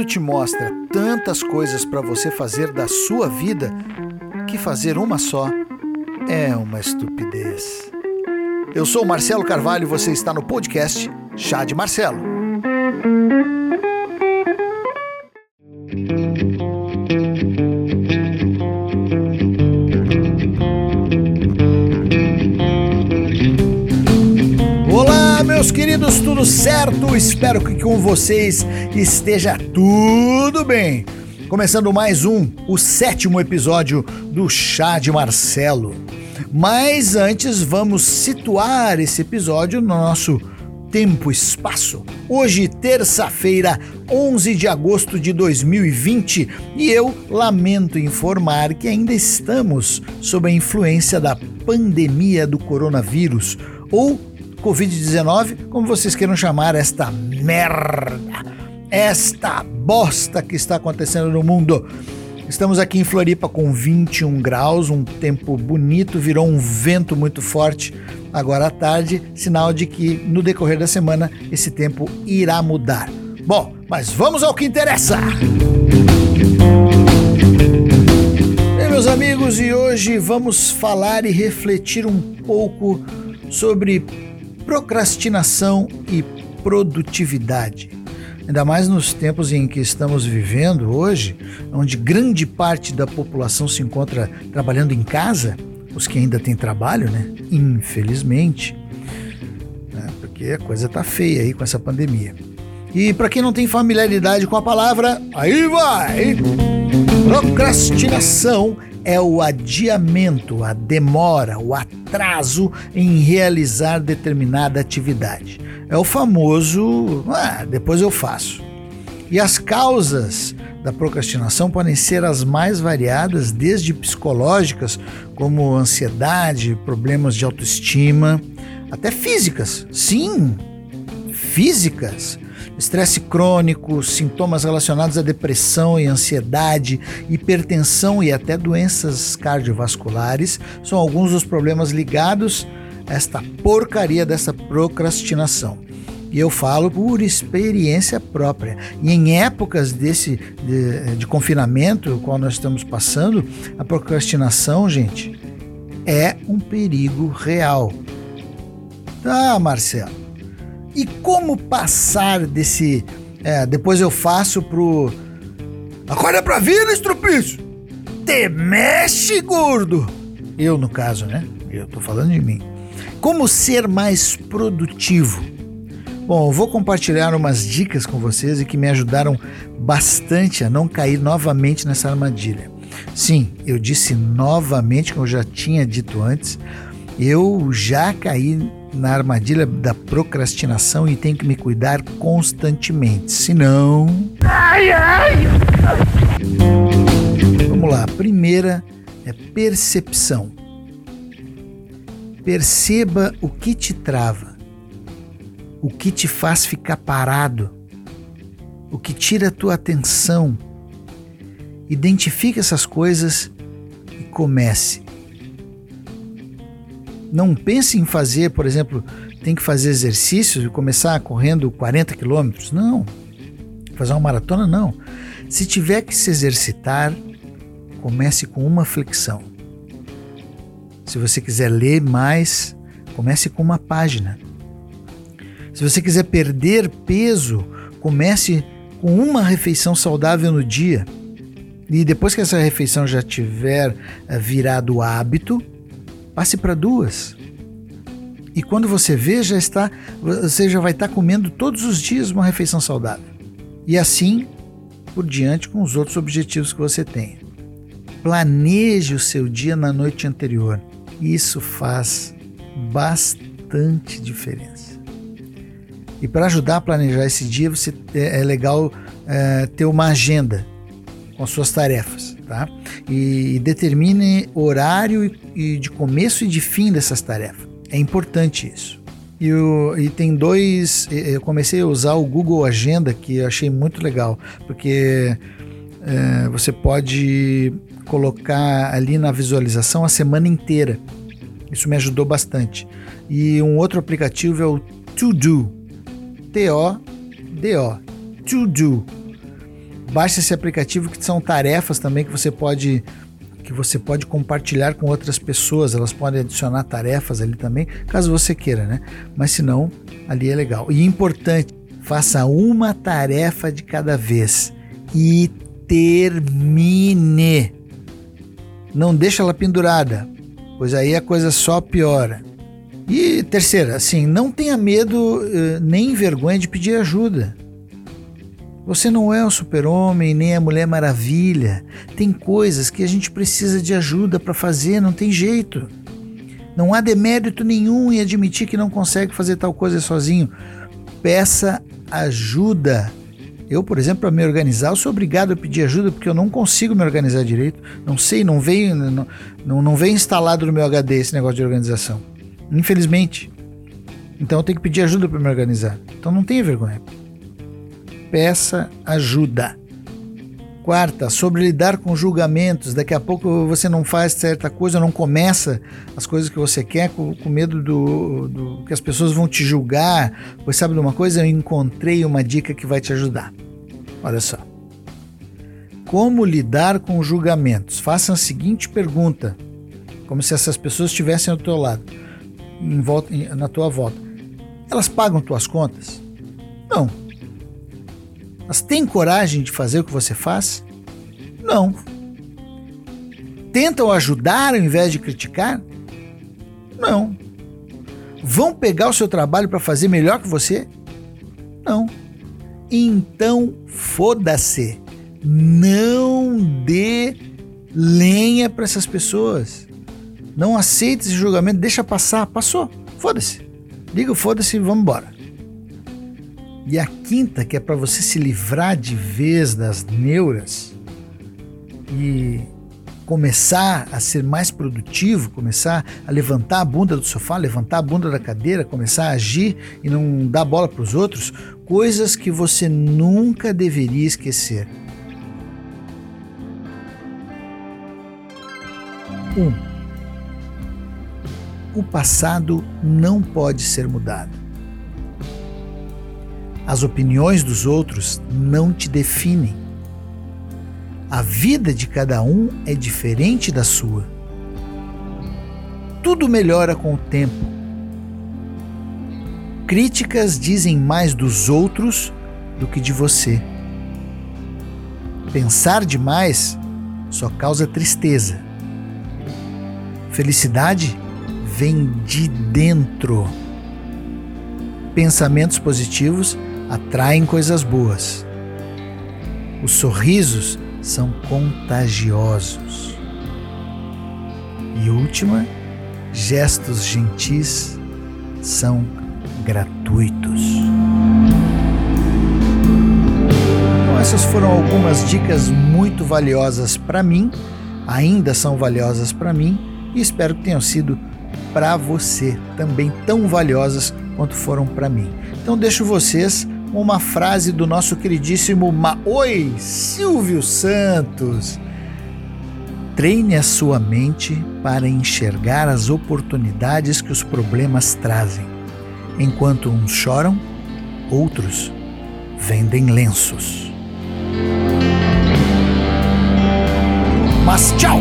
mundo te mostra tantas coisas para você fazer da sua vida que fazer uma só é uma estupidez. Eu sou Marcelo Carvalho e você está no podcast Chá de Marcelo. Tudo certo? Espero que com vocês esteja tudo bem. Começando mais um, o sétimo episódio do Chá de Marcelo. Mas antes vamos situar esse episódio no nosso tempo e espaço. Hoje, terça-feira, 11 de agosto de 2020, e eu lamento informar que ainda estamos sob a influência da pandemia do coronavírus ou Covid-19, como vocês queiram chamar esta merda, esta bosta que está acontecendo no mundo. Estamos aqui em Floripa com 21 graus, um tempo bonito, virou um vento muito forte agora à tarde, sinal de que no decorrer da semana esse tempo irá mudar. Bom, mas vamos ao que interessa! Bem, meus amigos, e hoje vamos falar e refletir um pouco sobre procrastinação e produtividade. Ainda mais nos tempos em que estamos vivendo hoje, onde grande parte da população se encontra trabalhando em casa, os que ainda têm trabalho, né? Infelizmente, né? porque a coisa tá feia aí com essa pandemia. E para quem não tem familiaridade com a palavra, aí vai! Procrastinação é o adiamento, a demora, o atraso em realizar determinada atividade. É o famoso, ah, depois eu faço. E as causas da procrastinação podem ser as mais variadas, desde psicológicas, como ansiedade, problemas de autoestima, até físicas. Sim, físicas estresse crônico, sintomas relacionados à depressão e ansiedade, hipertensão e até doenças cardiovasculares são alguns dos problemas ligados a esta porcaria dessa procrastinação. E eu falo por experiência própria. E em épocas desse de, de confinamento, qual nós estamos passando, a procrastinação, gente, é um perigo real. Tá, Marcelo. E como passar desse. É, depois eu faço pro. Acorda pra vida, estrupício! Te mexe, gordo! Eu, no caso, né? Eu tô falando de mim. Como ser mais produtivo? Bom, eu vou compartilhar umas dicas com vocês e que me ajudaram bastante a não cair novamente nessa armadilha. Sim, eu disse novamente, como eu já tinha dito antes, eu já caí na armadilha da procrastinação e tenho que me cuidar constantemente, senão. Ai, ai. Vamos lá, a primeira é percepção. Perceba o que te trava, o que te faz ficar parado, o que tira a tua atenção. Identifique essas coisas e comece não pense em fazer, por exemplo, tem que fazer exercícios e começar correndo 40 quilômetros. Não. Fazer uma maratona, não. Se tiver que se exercitar, comece com uma flexão. Se você quiser ler mais, comece com uma página. Se você quiser perder peso, comece com uma refeição saudável no dia. E depois que essa refeição já tiver eh, virado hábito, passe para duas. E quando você vê, já está, você já vai estar comendo todos os dias uma refeição saudável. E assim por diante com os outros objetivos que você tem. Planeje o seu dia na noite anterior. Isso faz bastante diferença. E para ajudar a planejar esse dia, você é, é legal é, ter uma agenda com as suas tarefas tá? E, determine horário e, e de começo e de fim dessas tarefas. É importante isso. E, o, e, tem dois. Eu comecei a usar o Google Agenda, que eu achei muito legal, porque é, você pode colocar ali na visualização a semana inteira. Isso me ajudou bastante. E um outro aplicativo é o To Do. T-O-D-O. To Do Baixe esse aplicativo que são tarefas também que você pode que você pode compartilhar com outras pessoas, elas podem adicionar tarefas ali também, caso você queira, né? Mas se não, ali é legal. E importante, faça uma tarefa de cada vez e termine. Não deixa ela pendurada, pois aí a coisa só piora. E terceira, assim, não tenha medo eh, nem vergonha de pedir ajuda. Você não é o super-homem nem a Mulher Maravilha. Tem coisas que a gente precisa de ajuda para fazer, não tem jeito. Não há demérito nenhum em admitir que não consegue fazer tal coisa sozinho. Peça ajuda. Eu, por exemplo, para me organizar, eu sou obrigado a pedir ajuda porque eu não consigo me organizar direito. Não sei, não vem, não, não, não vem instalado no meu HD esse negócio de organização. Infelizmente. Então eu tenho que pedir ajuda para me organizar. Então não tenha vergonha peça ajuda. Quarta, sobre lidar com julgamentos. Daqui a pouco você não faz certa coisa, não começa as coisas que você quer com, com medo do, do, que as pessoas vão te julgar. Pois sabe de uma coisa? Eu encontrei uma dica que vai te ajudar. Olha só. Como lidar com julgamentos? Faça a seguinte pergunta, como se essas pessoas estivessem ao teu lado, em volta, na tua volta. Elas pagam tuas contas? Não. Mas tem coragem de fazer o que você faz? Não. Tentam ajudar ao invés de criticar? Não. Vão pegar o seu trabalho para fazer melhor que você? Não. Então, foda-se. Não dê lenha para essas pessoas. Não aceite esse julgamento, deixa passar. Passou. Foda-se. Diga foda-se e vamos embora. E a quinta, que é para você se livrar de vez das neuras e começar a ser mais produtivo, começar a levantar a bunda do sofá, levantar a bunda da cadeira, começar a agir e não dar bola para os outros, coisas que você nunca deveria esquecer. 1. Um, o passado não pode ser mudado. As opiniões dos outros não te definem. A vida de cada um é diferente da sua. Tudo melhora com o tempo. Críticas dizem mais dos outros do que de você. Pensar demais só causa tristeza. Felicidade vem de dentro. Pensamentos positivos atraem coisas boas. Os sorrisos são contagiosos. E última, gestos gentis são gratuitos. Então, essas foram algumas dicas muito valiosas para mim, ainda são valiosas para mim e espero que tenham sido para você também tão valiosas quanto foram para mim. Então deixo vocês uma frase do nosso queridíssimo Maoi Silvio Santos. Treine a sua mente para enxergar as oportunidades que os problemas trazem. Enquanto uns choram, outros vendem lenços. Mas tchau!